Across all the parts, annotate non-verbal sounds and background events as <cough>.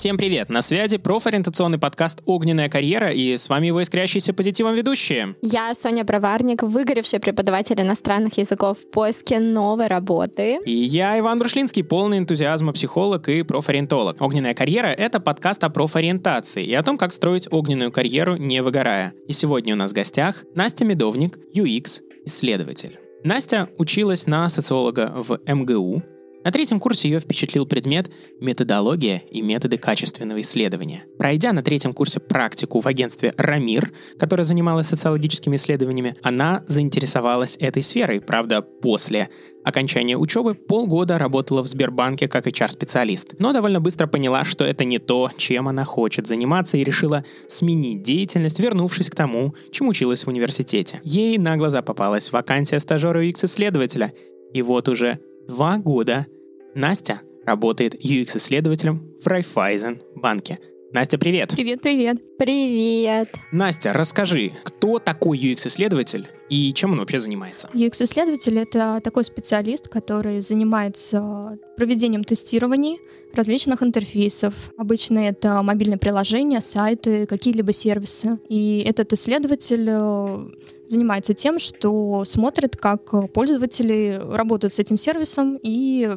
Всем привет! На связи профориентационный подкаст «Огненная карьера» и с вами его искрящиеся позитивом ведущие. Я Соня Броварник, выгоревший преподаватель иностранных языков в поиске новой работы. И я Иван Брушлинский, полный энтузиазма психолог и профориентолог. «Огненная карьера» — это подкаст о профориентации и о том, как строить огненную карьеру, не выгорая. И сегодня у нас в гостях Настя Медовник, UX-исследователь. Настя училась на социолога в МГУ, на третьем курсе ее впечатлил предмет «Методология и методы качественного исследования». Пройдя на третьем курсе практику в агентстве «Рамир», которое занималось социологическими исследованиями, она заинтересовалась этой сферой. Правда, после окончания учебы полгода работала в Сбербанке как HR-специалист, но довольно быстро поняла, что это не то, чем она хочет заниматься, и решила сменить деятельность, вернувшись к тому, чему училась в университете. Ей на глаза попалась вакансия стажера UX-исследователя, и вот уже два года Настя работает UX-исследователем в Райфайзен банке. Настя, привет! Привет, привет! Привет! Настя, расскажи, кто такой UX-исследователь и чем он вообще занимается? UX-исследователь — это такой специалист, который занимается проведением тестирований различных интерфейсов. Обычно это мобильные приложения, сайты, какие-либо сервисы. И этот исследователь э, занимается тем, что смотрит, как пользователи работают с этим сервисом и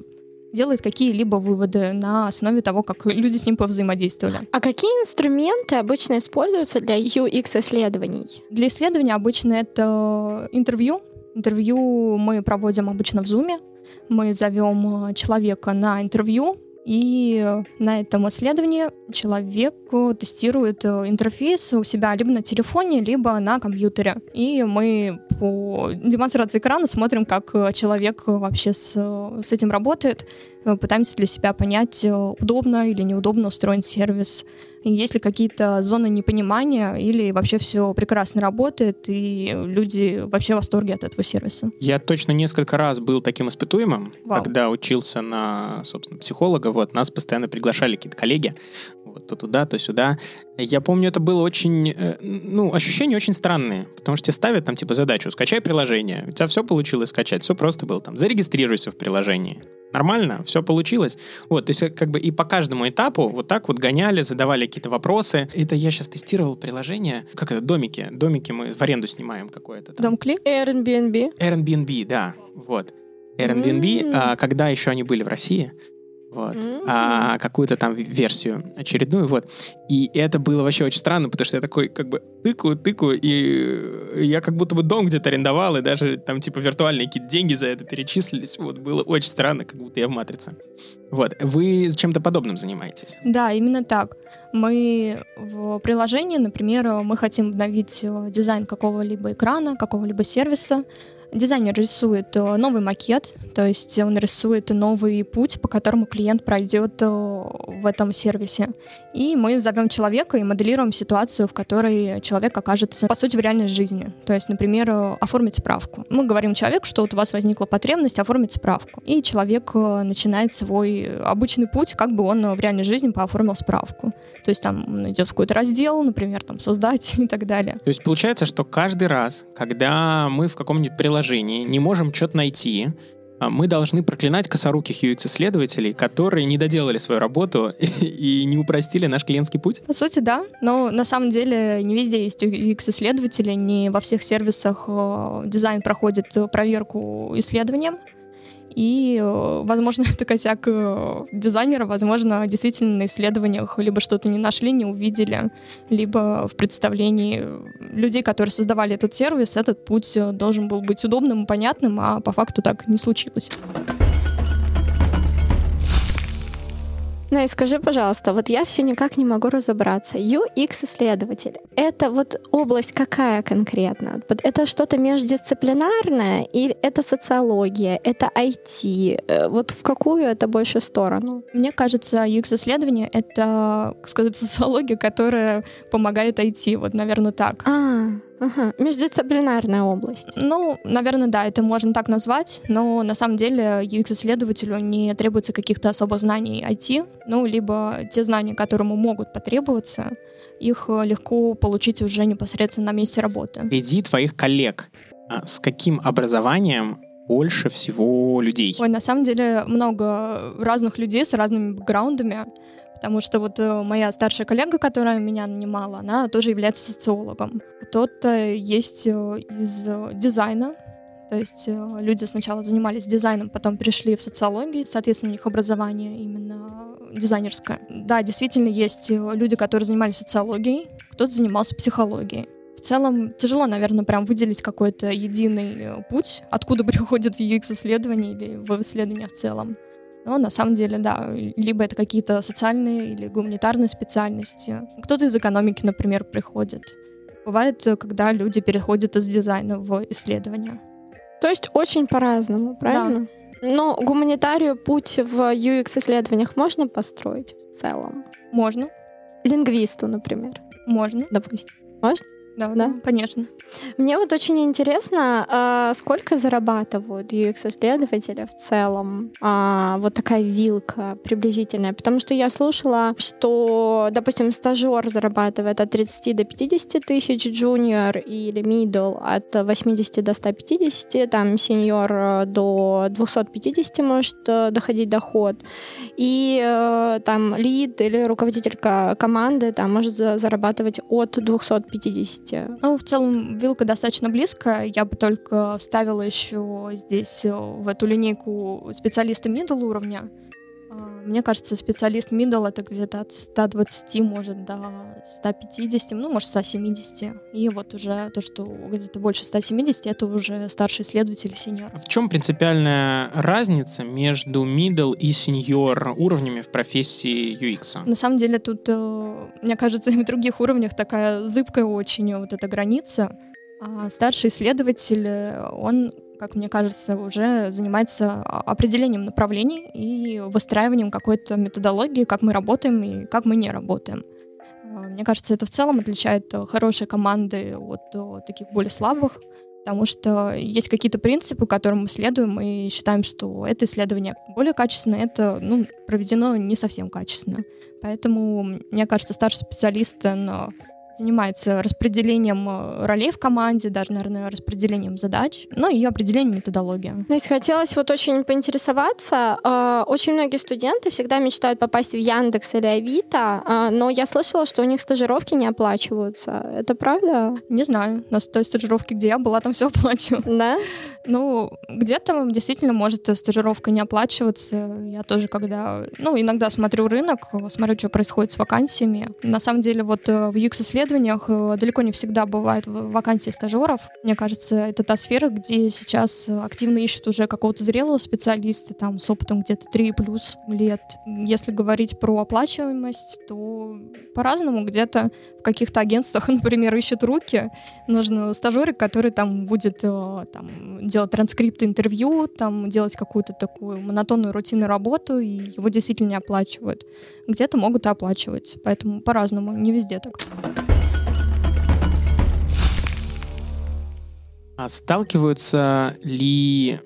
делает какие-либо выводы на основе того, как люди с ним повзаимодействовали. А какие инструменты обычно используются для UX-исследований? Для исследования обычно это интервью. Интервью мы проводим обычно в Zoom. Мы зовем человека на интервью, и на этом исследовании человек тестирует э, интерфейс у себя либо на телефоне, либо на компьютере. И мы по демонстрации экрана смотрим, как человек вообще с, с этим работает, пытаемся для себя понять, удобно или неудобно устроен сервис, есть ли какие-то зоны непонимания или вообще все прекрасно работает и люди вообще в восторге от этого сервиса? Я точно несколько раз был таким испытуемым, Вау. когда учился на, собственно, психолога. Вот, нас постоянно приглашали какие-то коллеги, вот, то туда, то сюда. Я помню, это было очень, э, ну, ощущения очень странные, потому что тебе ставят там, типа, задачу, скачай приложение, у тебя все получилось скачать, все просто было там, зарегистрируйся в приложении, нормально, все получилось. Вот, то есть как бы и по каждому этапу вот так вот гоняли, задавали какие-то вопросы. Это я сейчас тестировал приложение, как это, домики. Домики мы в аренду снимаем какое-то. Там. Домклик? Airbnb. Airbnb, да, вот. Airbnb, mm-hmm. а, когда еще они были в России, вот, mm-hmm. а, какую-то там версию очередную, вот. И это было вообще очень странно, потому что я такой как бы тыкаю, тыкаю, и я как будто бы дом где-то арендовал, и даже там типа виртуальные какие-то деньги за это перечислились. Вот, было очень странно, как будто я в «Матрице». Вот, вы чем-то подобным занимаетесь? Да, именно так. Мы в приложении, например, мы хотим обновить э, дизайн какого-либо экрана, какого-либо сервиса, Дизайнер рисует э, новый макет, то есть он рисует новый путь, по которому клиент пройдет э, в этом сервисе. И мы зовем человека и моделируем ситуацию, в которой человек окажется, по сути, в реальной жизни. То есть, например, э, оформить справку. Мы говорим человеку, что вот у вас возникла потребность оформить справку. И человек начинает свой обычный путь, как бы он в реальной жизни пооформил справку. То есть там он идет в какой-то раздел, например, там создать <laughs> и так далее. То есть получается, что каждый раз, когда мы в каком-нибудь приложении приложении, не можем что-то найти, а мы должны проклинать косоруких UX-исследователей, которые не доделали свою работу <laughs> и не упростили наш клиентский путь? По сути, да. Но на самом деле не везде есть UX-исследователи, не во всех сервисах э, дизайн проходит проверку исследованием. И, э, возможно, <laughs> это косяк э, дизайнера, возможно, действительно на исследованиях либо что-то не нашли, не увидели, либо в представлении людей, которые создавали этот сервис, этот путь э, должен был быть удобным и понятным, а по факту так не случилось. Ну и скажи, пожалуйста, вот я все никак не могу разобраться. UX-исследователь — это вот область какая конкретно? Это что-то междисциплинарное или это социология, это IT? Э, вот в какую это больше сторону? Мне кажется, UX-исследование — это, так сказать, <laughs> социология, которая помогает IT. Вот, наверное, так. А, Ага, междисциплинарная область. Ну, наверное, да, это можно так назвать, но на самом деле UX-исследователю не требуется каких-то особых знаний IT, ну, либо те знания, которые ему могут потребоваться, их легко получить уже непосредственно на месте работы. Среди твоих коллег а с каким образованием больше всего людей? Ой, на самом деле много разных людей с разными бэкграундами Потому что вот э, моя старшая коллега, которая меня нанимала, она тоже является социологом. Кто-то есть э, из э, дизайна, то есть люди сначала занимались дизайном, потом пришли в социологию, соответственно, у них образование именно дизайнерское. Да, действительно, есть люди, которые занимались социологией, кто-то занимался психологией. В целом тяжело, наверное, прям выделить какой-то единый путь, откуда <laughs> приходит в UX-исследование или в исследования в целом. Но на самом деле, да, либо это какие-то социальные или гуманитарные специальности. Кто-то из экономики, например, приходит. Бывает, когда люди переходят из дизайна в исследования. То есть очень по-разному, правильно? Да. Но гуманитарию путь в UX-исследованиях можно построить в целом? Можно. Лингвисту, например? Можно. Допустим. Можно? Да, да, конечно. Мне вот очень интересно, а, сколько зарабатывают UX-исследователи в целом? А, вот такая вилка приблизительная. Потому что я слушала, что, допустим, стажер зарабатывает от 30 до 50 тысяч, джуниор или middle от 80 до 150, там сеньор э, до 250 может э, доходить доход. И э, там лид или руководитель команды там может зарабатывать от 250 месте. Ну, в целом, вилка достаточно близко. Я бы только вставила еще здесь э, в эту линейку специалисты middle уровня. Мне кажется, специалист middle это где-то от 120, может, до 150, ну, может, 170. И вот уже то, что где-то больше 170, это уже старший исследователь, сеньор. В чем принципиальная разница между middle и senior уровнями в профессии UX? На самом деле тут, э, мне кажется, и <laughs> в других уровнях такая зыбкая очень вот эта граница. А старший исследователь, он как мне кажется, уже занимается определением направлений и выстраиванием какой-то методологии, как мы работаем и как мы не работаем. А, мне кажется, это в целом отличает хорошие команды от таких более слабых, потому что есть какие-то принципы, которым мы следуем, и считаем, что это исследование более качественное, это ну, проведено не совсем качественно. Поэтому, мне кажется, старший специалист на занимается распределением э, ролей в команде, даже, наверное, распределением задач, ну и определением методологии. То есть хотелось вот очень поинтересоваться. Э, очень многие студенты всегда мечтают попасть в Яндекс или Авито, э, но я слышала, что у них стажировки не оплачиваются. Это правда? Не знаю. На той стажировке, где я была, там все оплачивалось. Да? Ну, где-то действительно может стажировка не оплачиваться. Я тоже, когда, ну, иногда смотрю рынок, смотрю, что происходит с вакансиями. На самом деле, вот в UX-исследовании исследованиях э, далеко не всегда бывает вакансии стажеров. Мне кажется, это та сфера, где сейчас активно ищут уже какого-то зрелого специалиста, там, с опытом где-то 3 плюс лет. Если говорить про оплачиваемость, то по-разному. Где-то в каких-то агентствах, <laughs> например, ищут руки. Нужно стажерик, который там будет э, там, делать транскрипты интервью, там, делать какую-то такую монотонную рутинную работу, и его действительно не оплачивают. Где-то могут и оплачивать. Поэтому по-разному, не везде так. А сталкиваются ли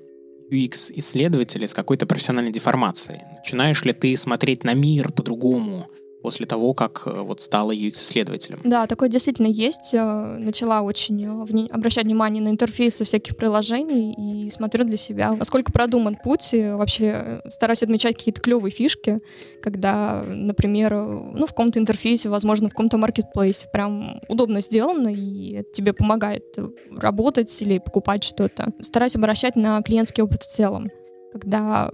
UX-исследователи с какой-то профессиональной деформацией? Начинаешь ли ты смотреть на мир по-другому? После того, как э, вот стала UX-исследователем. Да, такое действительно есть. Э, начала очень э, обращать внимание на интерфейсы всяких приложений и смотрю для себя, насколько продуман путь. И вообще стараюсь отмечать какие-то клевые фишки, когда, например, ну, в каком-то интерфейсе, возможно, в каком-то маркетплейсе прям удобно сделано, и это тебе помогает работать или покупать что-то. Стараюсь обращать на клиентский опыт в целом когда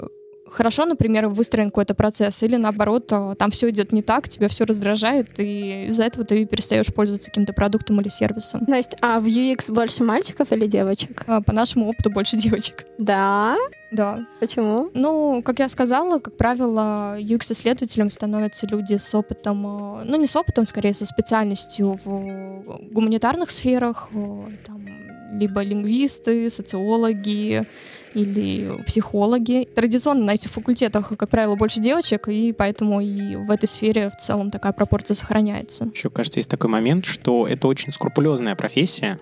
хорошо, например, выстроен какой-то процесс, или наоборот, а, там все идет не так, тебя все раздражает, и из-за этого ты перестаешь пользоваться каким-то продуктом или сервисом. Настя, а в UX больше мальчиков или девочек? А, по нашему опыту больше девочек. Да? Да. Почему? Ну, как я сказала, как правило, UX-исследователем становятся люди с опытом, а, ну не с опытом, скорее со специальностью в гуманитарных сферах, там, либо лингвисты, социологи, или психологи. Традиционно на этих факультетах, как правило, больше девочек, и поэтому и в этой сфере в целом такая пропорция сохраняется. Еще, кажется, есть такой момент, что это очень скрупулезная профессия.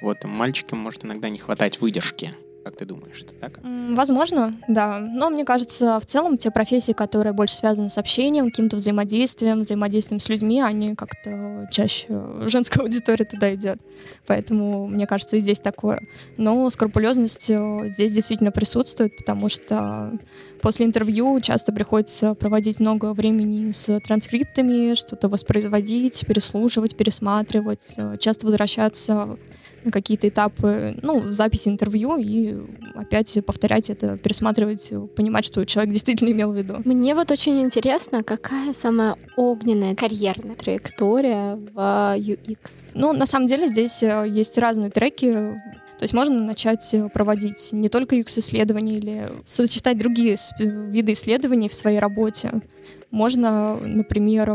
Вот мальчикам может иногда не хватать выдержки Как ты думаешь, это так? Возможно, да. Но мне кажется, в целом те профессии, которые больше связаны с общением, каким-то взаимодействием, взаимодействием с людьми, они как-то чаще женская аудитория туда идет. Поэтому, мне кажется, и здесь такое. Но скрупулезность э, здесь действительно присутствует, потому что после интервью часто приходится проводить много времени с транскриптами, что-то воспроизводить, переслушивать, пересматривать, э, часто возвращаться на какие-то этапы, ну, записи интервью и опять повторять это, пересматривать, понимать, что человек действительно имел в виду. Мне вот очень интересно, какая самая огненная карьерная траектория в UX? Ну, на самом деле здесь э, есть разные треки, то есть можно начать проводить не только UX-исследования или сочетать другие виды исследований в своей работе. Можно, например,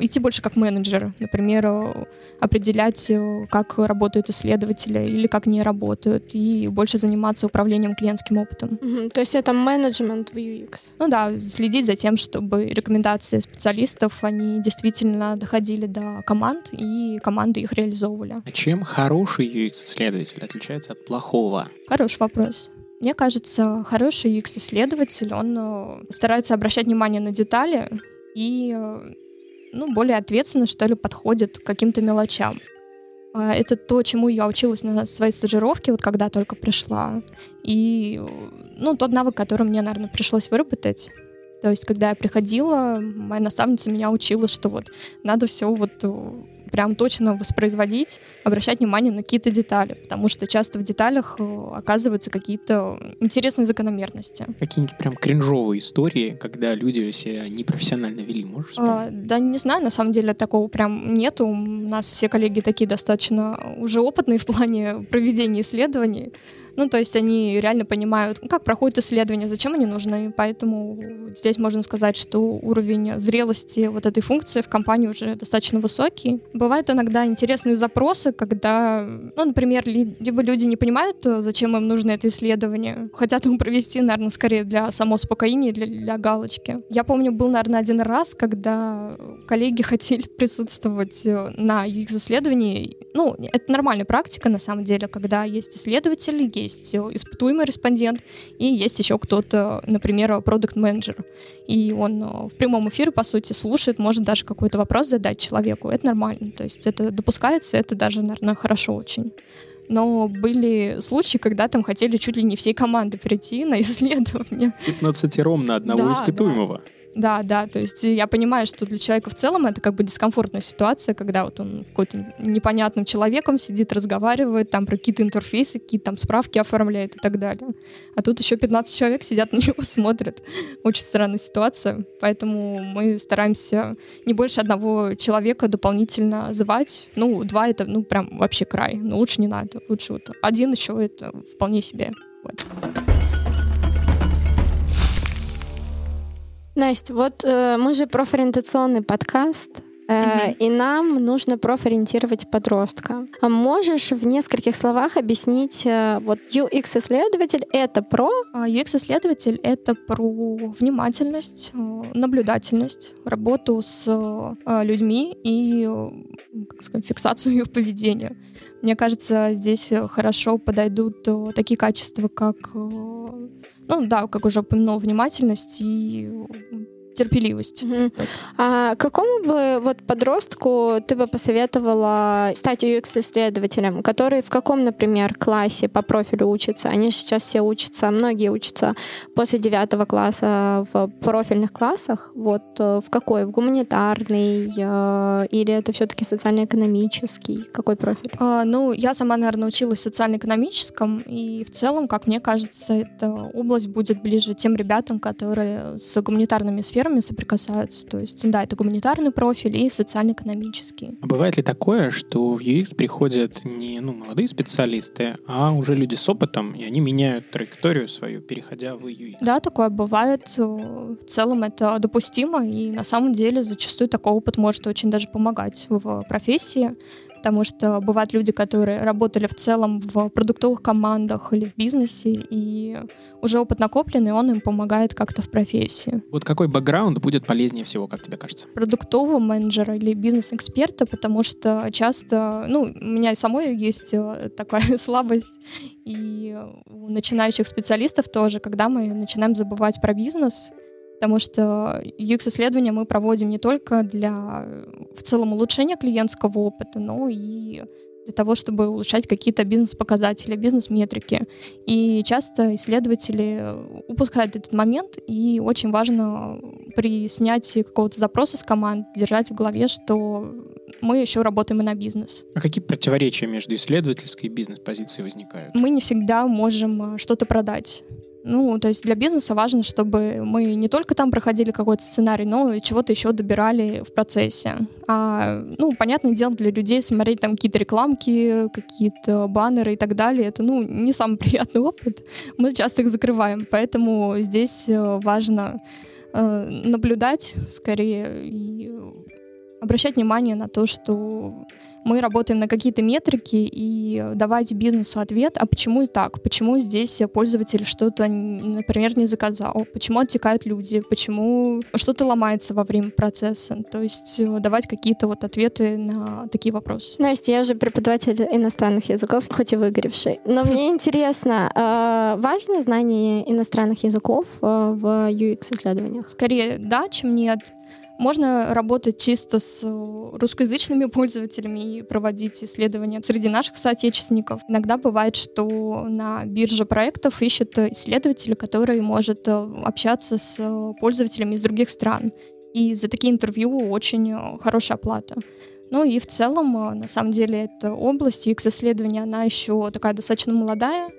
идти больше как менеджер, например, определять, как работают исследователи или как не работают, и больше заниматься управлением клиентским опытом. Угу, то есть это менеджмент в UX? Ну да, следить за тем, чтобы рекомендации специалистов, они действительно доходили до команд, и команды их реализовывали. А чем хороший UX-исследователь отличается от плохого? Хороший вопрос. Мне кажется, хороший UX-исследователь, он э, старается обращать внимание на детали и э, ну, более ответственно, что ли, подходит к каким-то мелочам. А, это то, чему я училась на своей стажировке, вот когда только пришла. И, ну, тот навык, который мне, наверное, пришлось выработать. То есть, когда я приходила, моя наставница меня учила, что вот надо все вот э, прям точно воспроизводить, обращать внимание на какие-то детали, потому что часто в деталях э, оказываются какие-то интересные закономерности. Какие-нибудь прям кринжовые истории, когда люди себя непрофессионально вели, можешь А, да не знаю, на самом деле такого прям нету. У нас все коллеги такие достаточно уже опытные в плане проведения исследований. Ну, то есть они реально понимают, как проходит исследование, зачем они нужны. Поэтому здесь можно сказать, что уровень зрелости вот этой функции в компании уже достаточно высокий. Бывают иногда интересные запросы, когда, ну, например, либо люди не понимают, зачем им нужно это исследование, хотят ему провести, наверное, скорее для самоуспокоения, для, для галочки. Я помню, был, наверное, один раз, когда коллеги хотели <laughs> присутствовать на их исследовании. Ну, это нормальная практика, на самом деле, когда есть исследователи, есть есть испытуемый респондент, и есть еще кто-то, например, продукт-менеджер. И он э, в прямом эфире, по сути, слушает, может даже какой-то вопрос задать человеку. Это нормально. То есть это допускается, это даже, наверное, хорошо очень но были случаи, когда там хотели чуть ли не всей команды прийти на <laughs> исследование. 15 ром на одного да, испытуемого. Да. Да, да, то есть я понимаю, что для человека в целом это как бы дискомфортная ситуация, когда вот он какой-то непонятным человеком сидит, разговаривает, там про какие-то интерфейсы, какие-то там справки оформляет и так далее. А тут еще 15 человек сидят <laughs> на него, смотрят. Очень странная ситуация, поэтому мы стараемся не больше одного человека дополнительно звать. Ну, два это, ну, прям вообще край. Но лучше не надо. Лучше вот один еще это вполне себе. Вот. Настя, вот э, мы же профориентационный подкаст, э, и нам нужно профориентировать подростка. А можешь в нескольких словах объяснить, э, вот UX-исследователь — это про? UX-исследователь а, — это про внимательность, э, наблюдательность, работу с людьми и как сказать, фиксацию их поведения. Мне кажется, здесь хорошо подойдут такие качества, как ну да, как уже упомянул, внимательность и терпеливость. Угу. А какому бы вот подростку ты бы посоветовала стать UX-исследователем, который в каком, например, классе по профилю учится? Они же сейчас все учатся, многие учатся после девятого класса в профильных классах. Вот э, в какой? В гуманитарный э, или это все-таки социально-экономический? Какой профиль? А, ну, я сама, наверное, училась в социально-экономическом, и в целом, как мне кажется, эта область будет ближе тем ребятам, которые с гуманитарными сферами сферами соприкасаются. То есть, да, это гуманитарный профиль и социально-экономический. А бывает ли такое, что в UX приходят не ну, молодые специалисты, а уже люди с опытом, и они меняют траекторию свою, переходя в UX? Да, такое бывает. В целом это допустимо, и на самом деле зачастую такой опыт может очень даже помогать в профессии потому что бывают люди, которые работали в целом в продуктовых командах или в бизнесе, и уже опыт накопленный, он им помогает как-то в профессии. Вот какой бэкграунд будет полезнее всего, как тебе кажется? Продуктового менеджера или бизнес-эксперта, потому что часто, ну, у меня и самой есть э, такая <laughs> слабость, и у начинающих специалистов тоже, когда мы начинаем забывать про бизнес, потому что UX-исследования мы проводим не только для в целом улучшения клиентского опыта, но и для того, чтобы улучшать какие-то бизнес-показатели, бизнес-метрики. И часто исследователи упускают этот момент, и очень важно при снятии какого-то запроса с команд держать в голове, что мы еще работаем и на бизнес. А какие противоречия между исследовательской и бизнес-позицией возникают? Мы не всегда можем э, что-то продать. Ну, то есть для бизнеса важно, чтобы мы не только там проходили какой-то сценарий, но и чего-то еще добирали в процессе. А, ну, понятное дело, для людей смотреть там какие-то рекламки, какие-то баннеры и так далее, это, ну, не самый <laughs> приятный опыт. Мы часто их закрываем, поэтому здесь э, важно э, наблюдать скорее и обращать внимание на то, что мы работаем на какие-то метрики и давать бизнесу ответ, а почему так, почему здесь пользователь что-то, например, не заказал, почему оттекают люди, почему что-то ломается во время процесса. То есть э, давать какие-то вот ответы на такие вопросы. Настя, я же преподаватель иностранных языков, хоть и выгоревший. Но мне <laughs> интересно, э, важно знание иностранных языков э, в UX-исследованиях? Скорее да, чем нет. Можно работать чисто с э, русскоязычными <laughs> пользователями и проводить исследования среди наших соотечественников. Иногда бывает, что на бирже проектов ищут исследователя, который может э, общаться с э, пользователями из других стран. И за такие интервью очень хорошая оплата. Ну и в целом, на самом деле, эта область UX-исследования, она еще такая достаточно молодая,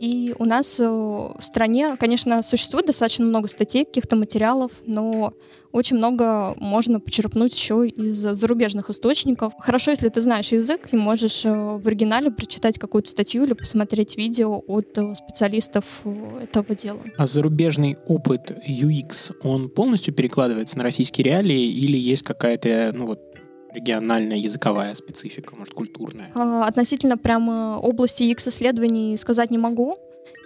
и у нас э, в стране, конечно, существует достаточно много статей, каких-то материалов, но очень много можно почерпнуть еще из зарубежных источников. Хорошо, если ты знаешь язык и можешь э, в оригинале прочитать какую-то статью или посмотреть видео от э, специалистов этого дела. А зарубежный опыт UX, он полностью перекладывается на российские реалии или есть какая-то, ну вот, региональная языковая специфика, может, культурная? А, относительно прямо области X-исследований сказать не могу.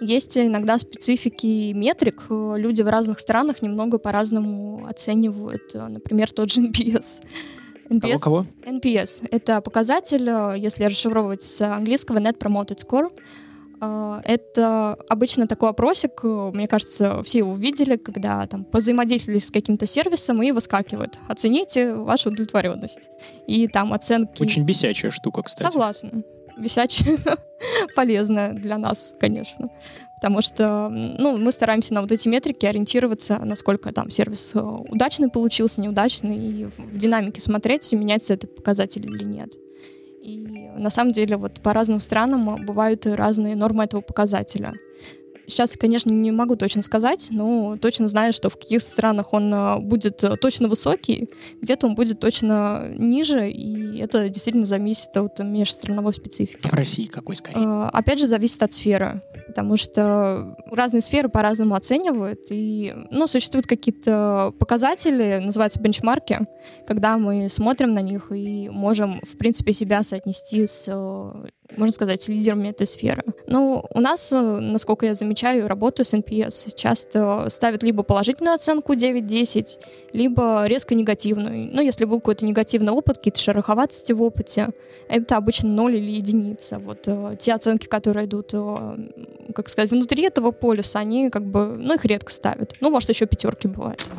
Есть иногда специфики метрик. Люди в разных странах немного по-разному оценивают, например, тот же NPS. NPS, кого, кого? NPS — это показатель, если расшифровывать с английского Net Promoted Score — а, это обычно такой опросик, э, мне кажется, все его видели, когда там позаимодействовали с каким-то сервисом и выскакивает. Оцените вашу удовлетворенность. И там оценки... Очень бесячая штука, кстати. Согласна. Бесячая, <laughs> полезная для нас, конечно. Потому что ну, мы стараемся на вот эти метрики ориентироваться, насколько там сервис э, удачный получился, неудачный, и в динамике смотреть, меняется этот показатель или нет. И на самом деле вот по разным странам бывают разные нормы этого показателя. Сейчас, конечно, не могу точно сказать, но точно знаю, что в каких странах он э, будет э, точно высокий, где-то он будет точно ниже, и это действительно зависит от межстрановой специфики. А в России какой скорее? Э, опять же, зависит от сферы потому что разные сферы по-разному оценивают, и, ну, существуют какие-то показатели, называются бенчмарки, когда мы смотрим на них и можем, в принципе, себя соотнести с можно сказать, этой сферы. Ну, у нас, э, насколько я замечаю, работаю с NPS часто ставят либо положительную оценку 9-10, либо резко негативную. Ну, если был какой-то негативный опыт, какие-то шероховатости в опыте, это обычно 0 или единица. Вот э, те оценки, которые идут, э, как сказать, внутри этого полюса, они как бы, ну, их редко ставят. Ну, может, еще пятерки бывают.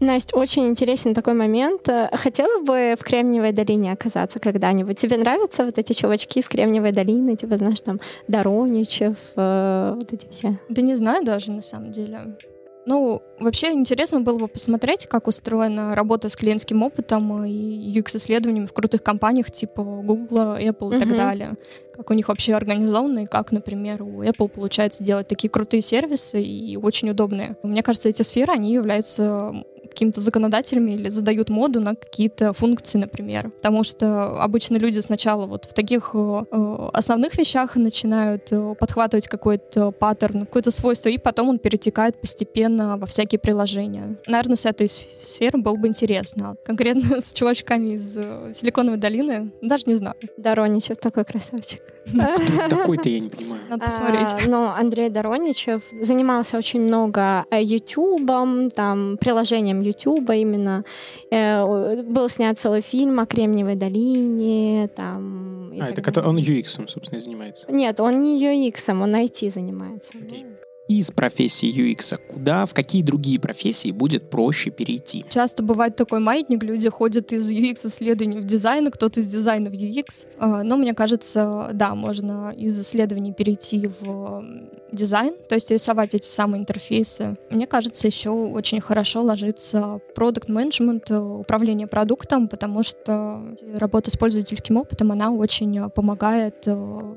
Настя, очень интересен такой момент. Хотела бы в Кремниевой долине оказаться когда-нибудь? Тебе нравятся вот эти чувачки из Кремниевой долины? Типа, знаешь, там, Дороничев, э, вот эти все? Да не знаю даже, на самом деле. Ну, вообще интересно было бы посмотреть, как устроена работа с клиентским опытом и UX-исследованиями в крутых компаниях типа Google, Apple и uh-huh. так далее. Как у них вообще организовано и как, например, у Apple получается делать такие крутые сервисы и очень удобные. Мне кажется, эти сферы, они являются какими-то законодателями или задают моду на какие-то функции, например. Потому что обычно люди сначала вот в таких э, основных вещах начинают э, подхватывать какой-то паттерн, какое-то свойство, и потом он перетекает постепенно во всякие приложения. Наверное, с этой сферы было бы интересно. Конкретно <laughs> с чувачками из э, Силиконовой долины даже не знаю. Дороничев такой красавчик. Такой-то я не понимаю. Надо посмотреть. А, ну, Андрей Дороничев занимался очень много YouTube, там, приложением YouTube именно. Э, был снят целый фильм о Кремниевой долине, там... А, это который, он UX, собственно, занимается? Нет, он не UX, он IT занимается. Okay из профессии UX куда, в какие другие профессии будет проще перейти? Часто бывает такой маятник, люди ходят из UX-исследований в дизайн, кто-то из дизайна в UX. А, но мне кажется, да, можно из исследований перейти в дизайн, то есть рисовать эти самые интерфейсы. Мне кажется, еще очень хорошо ложится продукт менеджмент управление продуктом, потому что работа с пользовательским опытом, она очень помогает э,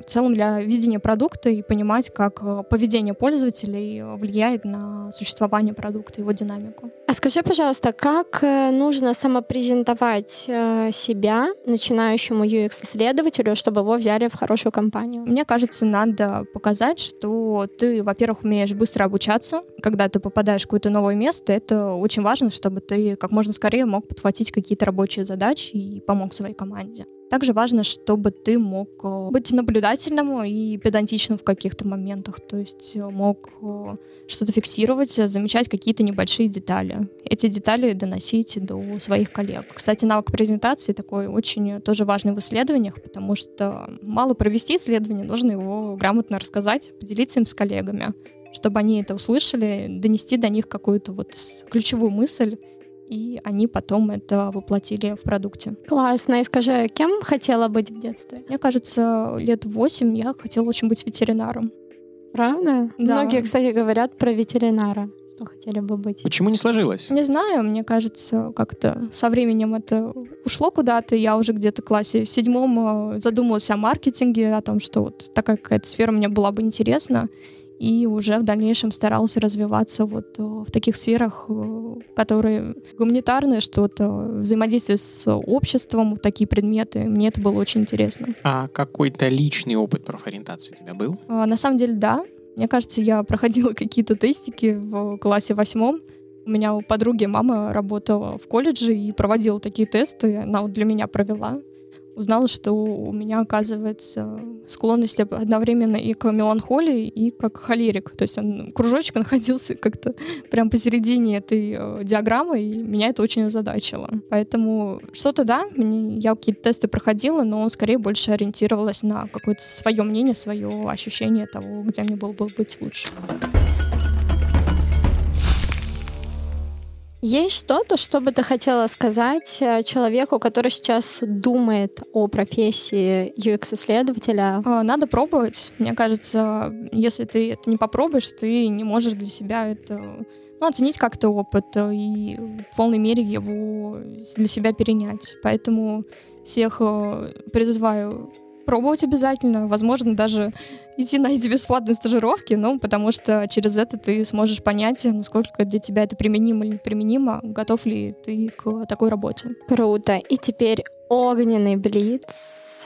в целом для видения продукта и понимать, как э, поведение пользователей э, влияет на существование продукта, его динамику. А скажи, пожалуйста, как э, нужно самопрезентовать себя начинающему UX-исследователю, чтобы его взяли в хорошую компанию? Мне кажется, надо показать, что ты, во-первых, умеешь быстро обучаться. Когда ты попадаешь в какое-то новое место, это очень важно, чтобы ты как можно скорее мог подхватить какие-то рабочие задачи и помог своей команде. Также важно, чтобы ты мог э, быть наблюдательным и педантичным в каких-то моментах, то есть э, мог э, что-то фиксировать, замечать какие-то небольшие детали. Эти детали доносить до своих коллег. Кстати, навык презентации такой очень тоже важный в исследованиях, потому что мало провести исследование, нужно его грамотно рассказать, поделиться им с коллегами чтобы они это услышали, донести до них какую-то вот ключевую мысль и они потом это воплотили в продукте. Классно. И скажи, кем хотела быть в детстве? Мне кажется, лет восемь я хотела очень быть ветеринаром. Правда? Да. Многие, кстати, говорят про ветеринара что хотели бы быть. Почему не сложилось? Не знаю, мне кажется, как-то со временем это ушло куда-то. Я уже где-то в классе в седьмом э, задумалась о маркетинге, о том, что вот такая какая-то сфера мне была бы интересна и уже в дальнейшем старался развиваться вот э, в таких сферах, э, которые гуманитарные, что-то, взаимодействие с обществом, такие предметы. Мне это было очень интересно. А какой-то личный опыт профориентации у тебя был? А, на самом деле, да. Мне кажется, я <laughs> проходила какие-то тестики в классе восьмом. У меня у подруги мама работала в колледже и проводила такие тесты. Она вот для меня провела узнала, что у меня, оказывается, склонность одновременно и к меланхолии, и как холерик. То есть он, кружочек <laughs> находился как-то прям посередине этой э, диаграммы, и меня это очень озадачило. Поэтому что-то, да, мне, я какие-то тесты проходила, но скорее больше ориентировалась на какое-то свое мнение, свое ощущение того, где мне было бы быть лучше. Есть что-то, что бы ты хотела сказать э, человеку, который сейчас думает о профессии UX-исследователя? А, надо пробовать. Мне кажется, если ты это не попробуешь, ты не можешь для себя это ну, оценить как-то опыт и в полной мере его для себя перенять. Поэтому всех э, призываю пробовать обязательно, возможно, даже идти на эти бесплатные стажировки, ну, потому что через это ты сможешь понять, насколько для тебя это применимо или неприменимо, готов ли ты к такой работе. Круто. И теперь огненный блиц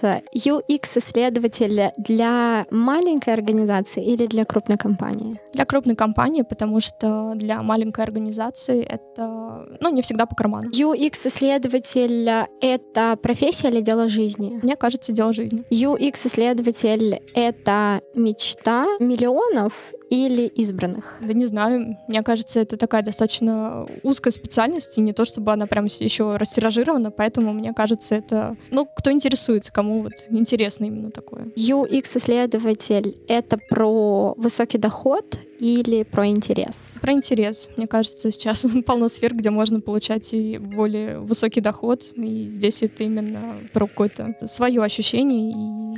UX-исследователь для маленькой организации или для крупной компании? Для крупной компании, потому что для маленькой организации это, ну, не всегда по карману. UX-исследователь — это профессия или дело жизни? Мне кажется, дело жизни. UX-исследователь — это мечта миллионов или избранных? Да не знаю. Мне кажется, это такая достаточно узкая специальность, и не то чтобы она прям еще растиражирована, поэтому мне кажется, это, ну, кто интересуется, кому вот интересно именно такое. UX-исследователь — это про высокий доход или про интерес? Про интерес. Мне кажется, сейчас <laughs> полно сфер, где можно получать и более высокий доход, и здесь это именно про какое-то свое ощущение и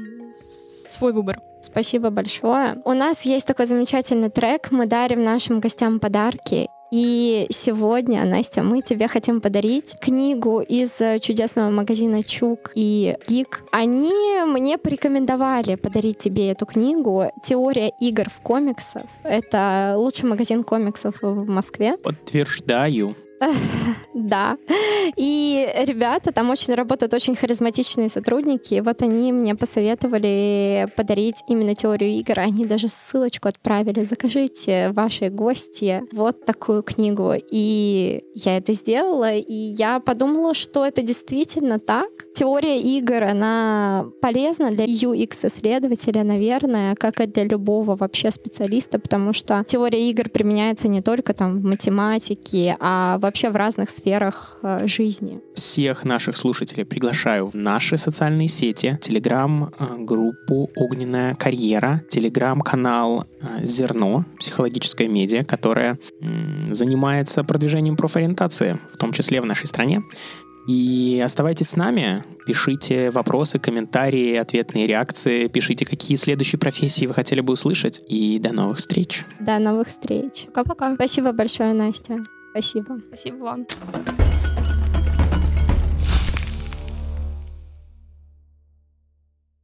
свой выбор. Спасибо большое. У нас есть такой замечательный трек. Мы дарим нашим гостям подарки. И сегодня, Настя, мы тебе хотим подарить книгу из чудесного магазина Чук и Гик. Они мне порекомендовали подарить тебе эту книгу «Теория игр в комиксах». Это лучший магазин комиксов в Москве. Подтверждаю. <laughs> Да. И ребята, там очень работают очень харизматичные сотрудники. Вот они мне посоветовали подарить именно теорию игр. Они даже ссылочку отправили. Закажите вашей гости вот такую книгу. И я это сделала. И я подумала, что это действительно так. Теория игр, она полезна для UX-исследователя, наверное, как и для любого вообще специалиста, потому что теория игр применяется не только там в математике, а в вообще в разных сферах э, жизни. Всех наших слушателей приглашаю в наши социальные сети, телеграм-группу «Огненная карьера», телеграм-канал э, «Зерно», психологическая медиа, которая занимается продвижением профориентации, в том числе в нашей стране. И оставайтесь с нами, пишите вопросы, комментарии, ответные реакции, пишите, какие следующие профессии вы хотели бы услышать. И до новых встреч. До новых встреч. Пока-пока. Спасибо большое, Настя. Спасибо. Спасибо вам.